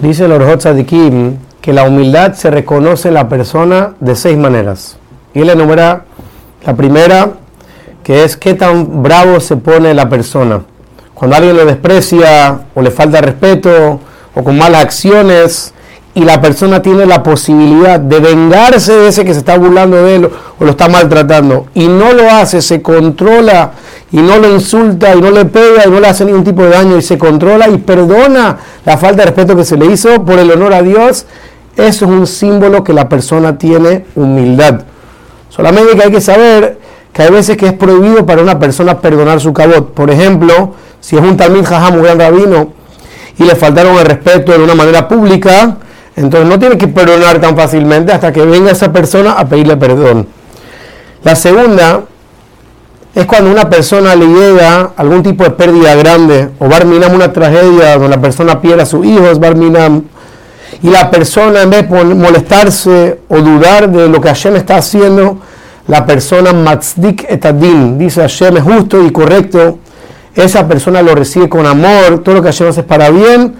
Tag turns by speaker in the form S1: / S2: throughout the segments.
S1: Dice el Orhot Tzadikim que la humildad se reconoce en la persona de seis maneras. Y él enumera la primera, que es qué tan bravo se pone la persona. Cuando alguien lo desprecia o le falta respeto o con malas acciones y la persona tiene la posibilidad de vengarse de ese que se está burlando de él o lo está maltratando y no lo hace, se controla y no lo insulta y no le pega y no le hace ningún tipo de daño y se controla y perdona la falta de respeto que se le hizo por el honor a Dios, eso es un símbolo que la persona tiene humildad. Solamente que hay que saber que hay veces que es prohibido para una persona perdonar su cabot. Por ejemplo, si es un tamil jajam, un gran rabino, y le faltaron el respeto de una manera pública, entonces no tiene que perdonar tan fácilmente hasta que venga esa persona a pedirle perdón. La segunda es cuando una persona le llega algún tipo de pérdida grande, o Barminam una tragedia donde la persona pierde a sus hijos, Barminam, y la persona en vez de molestarse o dudar de lo que Hashem está haciendo, la persona matzdik etadin, dice Hashem es justo y correcto, esa persona lo recibe con amor, todo lo que Hashem hace es para bien,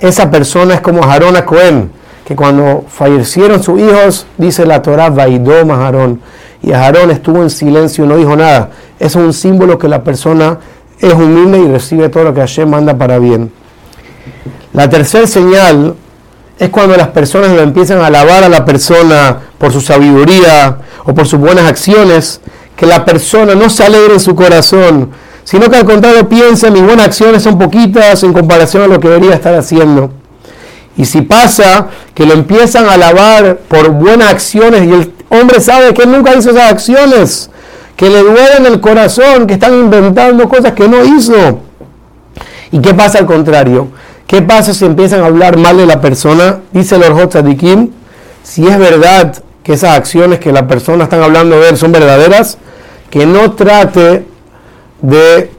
S1: esa persona es como Harón a Cohen, que cuando fallecieron sus hijos, dice la Torah, Vaidom a Aarón, y Aarón estuvo en silencio no dijo nada. Es un símbolo que la persona es humilde y recibe todo lo que Hashem manda para bien. La tercera señal es cuando las personas lo empiezan a alabar a la persona por su sabiduría o por sus buenas acciones, que la persona no se alegre en su corazón, sino que al contrario piensa, mis buenas acciones son poquitas en comparación a lo que debería estar haciendo. Y si pasa que lo empiezan a alabar por buenas acciones y el hombre sabe que nunca hizo esas acciones, que le duelen el corazón, que están inventando cosas que no hizo. ¿Y qué pasa al contrario? ¿Qué pasa si empiezan a hablar mal de la persona? Dice el Orjot si es verdad que esas acciones que la persona están hablando de él son verdaderas, que no trate de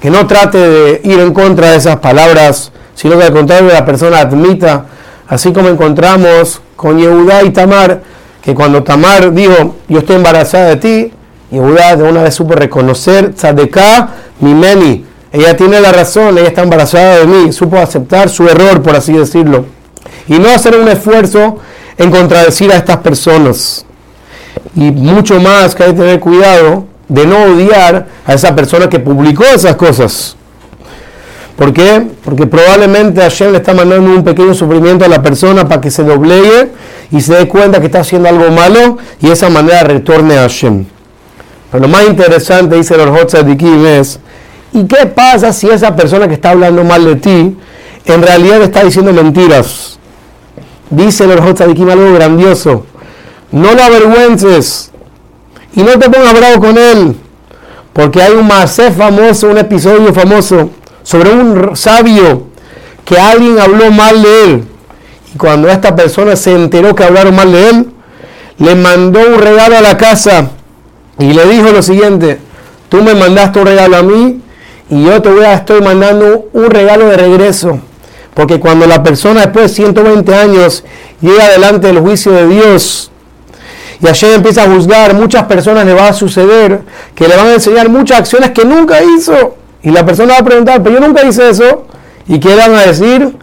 S1: que no trate de ir en contra de esas palabras sino que al contrario la persona admita, así como encontramos con Yehudá y Tamar, que cuando Tamar dijo, yo estoy embarazada de ti, Yehudá de una vez supo reconocer, Tzadekah, Mimeni, ella tiene la razón, ella está embarazada de mí, supo aceptar su error, por así decirlo, y no hacer un esfuerzo en contradecir a estas personas. Y mucho más que hay que tener cuidado de no odiar a esa persona que publicó esas cosas. ¿Por qué? Porque probablemente Hashem le está mandando un pequeño sufrimiento a la persona para que se doblegue y se dé cuenta que está haciendo algo malo y de esa manera retorne a Hashem. Pero lo más interesante, dice el Orjot Tzadikim, es, ¿y qué pasa si esa persona que está hablando mal de ti en realidad está diciendo mentiras? Dice el Orjot Tzadikim algo grandioso. No lo avergüences y no te pongas bravo con él, porque hay un macé famoso, un episodio famoso sobre un sabio que alguien habló mal de él. Y cuando esta persona se enteró que hablaron mal de él, le mandó un regalo a la casa y le dijo lo siguiente, tú me mandaste un regalo a mí y yo te voy a estoy mandando un regalo de regreso. Porque cuando la persona después de 120 años llega delante del juicio de Dios y allí empieza a juzgar, muchas personas le va a suceder que le van a enseñar muchas acciones que nunca hizo. Y la persona va a preguntar, pero yo nunca hice eso. ¿Y qué van a decir?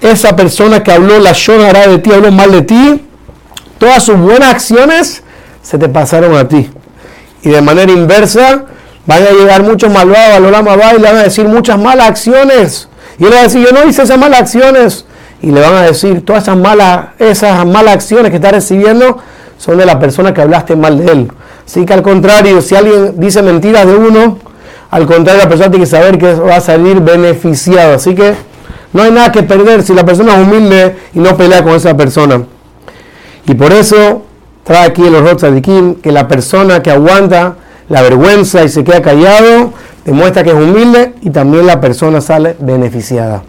S1: Esa persona que habló la shonara de ti, habló mal de ti, todas sus buenas acciones se te pasaron a ti. Y de manera inversa, van a llegar muchos malvados a Lolama y le van a decir muchas malas acciones. Y él va a decir, yo no hice esas malas acciones. Y le van a decir, todas esas malas, esas malas acciones que está recibiendo son de la persona que hablaste mal de él. Así que al contrario, si alguien dice mentiras de uno, al contrario, la persona tiene que saber que va a salir beneficiado. Así que no hay nada que perder si la persona es humilde y no pelea con esa persona. Y por eso trae aquí en los de Kim que la persona que aguanta la vergüenza y se queda callado demuestra que es humilde y también la persona sale beneficiada.